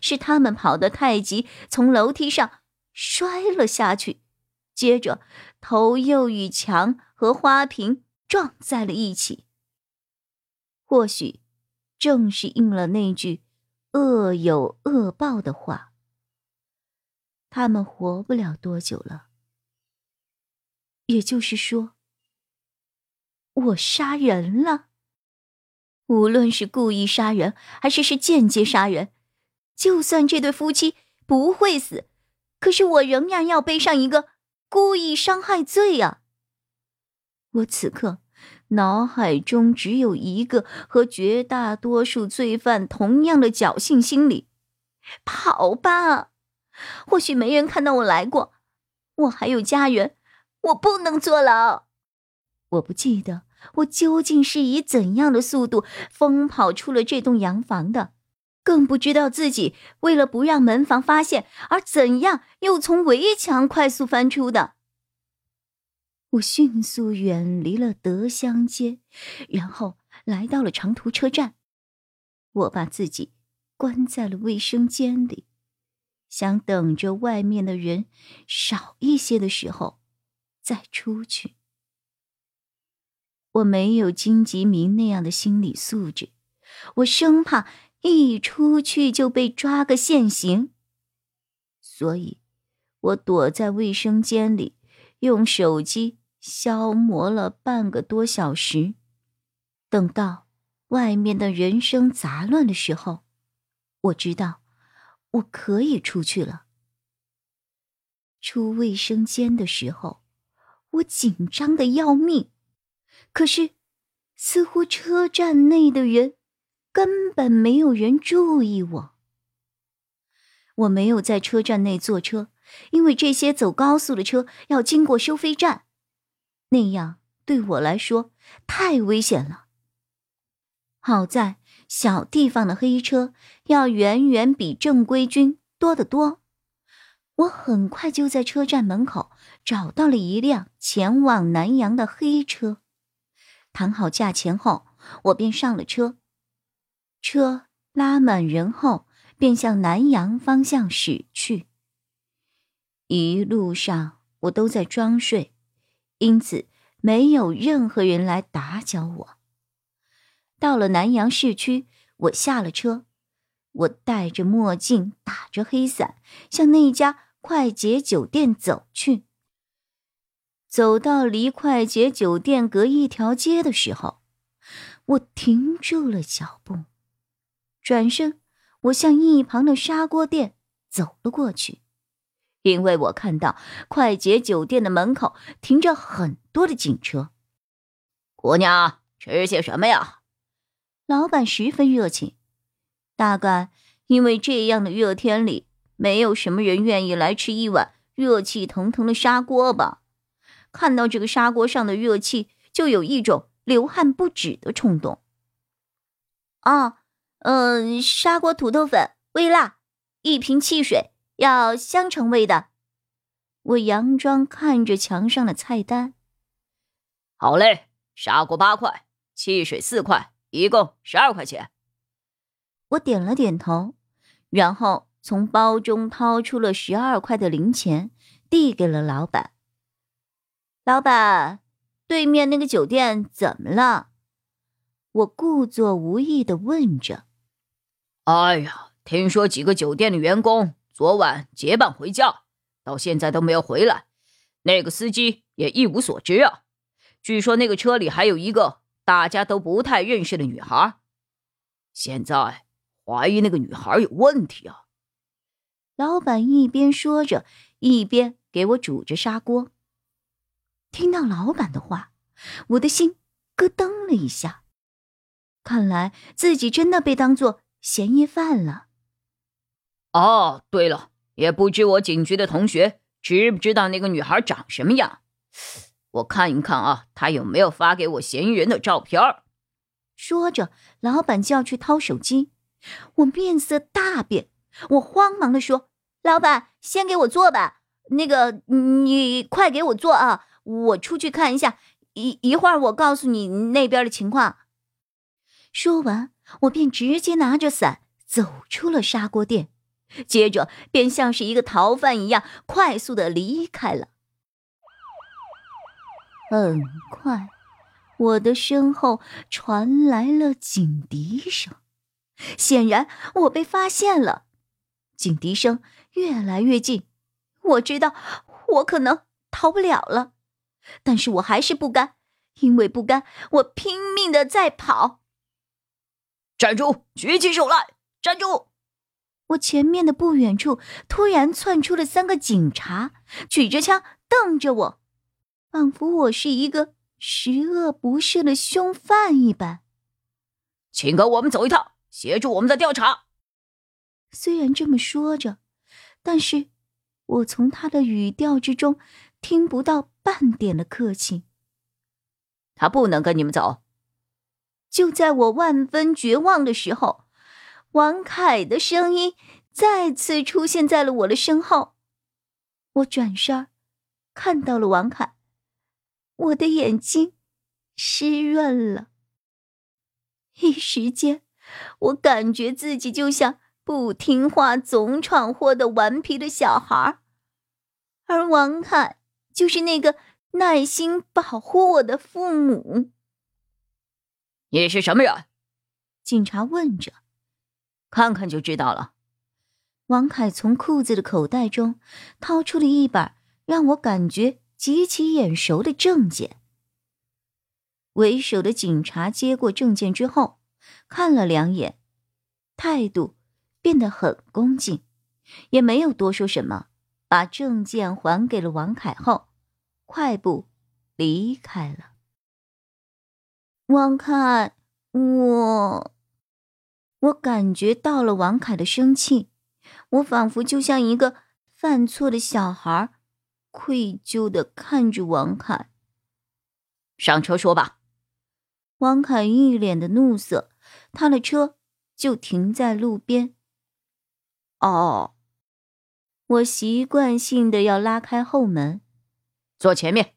是他们跑得太急，从楼梯上摔了下去，接着头又与墙和花瓶撞在了一起。或许，正是应了那句“恶有恶报”的话，他们活不了多久了。也就是说，我杀人了，无论是故意杀人，还是是间接杀人。就算这对夫妻不会死，可是我仍然要背上一个故意伤害罪啊！我此刻脑海中只有一个和绝大多数罪犯同样的侥幸心理：跑吧！或许没人看到我来过，我还有家人，我不能坐牢。我不记得我究竟是以怎样的速度疯跑出了这栋洋房的。更不知道自己为了不让门房发现，而怎样又从围墙快速翻出的。我迅速远离了德香街，然后来到了长途车站。我把自己关在了卫生间里，想等着外面的人少一些的时候再出去。我没有金吉明那样的心理素质，我生怕。一出去就被抓个现行，所以，我躲在卫生间里，用手机消磨了半个多小时。等到外面的人声杂乱的时候，我知道我可以出去了。出卫生间的时候，我紧张的要命，可是，似乎车站内的人。根本没有人注意我。我没有在车站内坐车，因为这些走高速的车要经过收费站，那样对我来说太危险了。好在小地方的黑车要远远比正规军多得多。我很快就在车站门口找到了一辆前往南阳的黑车，谈好价钱后，我便上了车。车拉满人后，便向南阳方向驶去。一路上我都在装睡，因此没有任何人来打搅我。到了南阳市区，我下了车，我戴着墨镜，打着黑伞，向那家快捷酒店走去。走到离快捷酒店隔一条街的时候，我停住了脚步。转身，我向一旁的砂锅店走了过去，因为我看到快捷酒店的门口停着很多的警车。姑娘，吃些什么呀？老板十分热情。大概因为这样的热天里，没有什么人愿意来吃一碗热气腾腾的砂锅吧？看到这个砂锅上的热气，就有一种流汗不止的冲动。啊。嗯，砂锅土豆粉微辣，一瓶汽水要香橙味的。我佯装看着墙上的菜单。好嘞，砂锅八块，汽水四块，一共十二块钱。我点了点头，然后从包中掏出了十二块的零钱，递给了老板。老板，对面那个酒店怎么了？我故作无意的问着。哎呀，听说几个酒店的员工昨晚结伴回家，到现在都没有回来。那个司机也一无所知啊。据说那个车里还有一个大家都不太认识的女孩，现在怀疑那个女孩有问题啊。老板一边说着，一边给我煮着砂锅。听到老板的话，我的心咯噔了一下，看来自己真的被当做。嫌疑犯了。哦，对了，也不知我警局的同学知不知道那个女孩长什么样？我看一看啊，她有没有发给我嫌疑人的照片？说着，老板就要去掏手机，我面色大变，我慌忙的说：“老板，先给我做吧，那个你快给我做啊，我出去看一下，一一会儿我告诉你那边的情况。”说完，我便直接拿着伞走出了砂锅店，接着便像是一个逃犯一样快速的离开了。很快，我的身后传来了警笛声，显然我被发现了。警笛声越来越近，我知道我可能逃不了了，但是我还是不甘，因为不甘，我拼命的在跑。站住！举起手来！站住！我前面的不远处突然窜出了三个警察，举着枪瞪着我。仿佛我是一个十恶不赦的凶犯一般，请跟我们走一趟，协助我们的调查。虽然这么说着，但是我从他的语调之中听不到半点的客气。他不能跟你们走。就在我万分绝望的时候，王凯的声音再次出现在了我的身后。我转身，看到了王凯。我的眼睛湿润了，一时间，我感觉自己就像不听话、总闯祸的顽皮的小孩而王凯就是那个耐心保护我的父母。你是什么人？警察问着。看看就知道了。王凯从裤子的口袋中掏出了一本让我感觉。极其眼熟的证件。为首的警察接过证件之后，看了两眼，态度变得很恭敬，也没有多说什么，把证件还给了王凯后，快步离开了。王凯，我，我感觉到了王凯的生气，我仿佛就像一个犯错的小孩。愧疚的看着王凯，上车说吧。王凯一脸的怒色，他的车就停在路边。哦，我习惯性的要拉开后门，坐前面。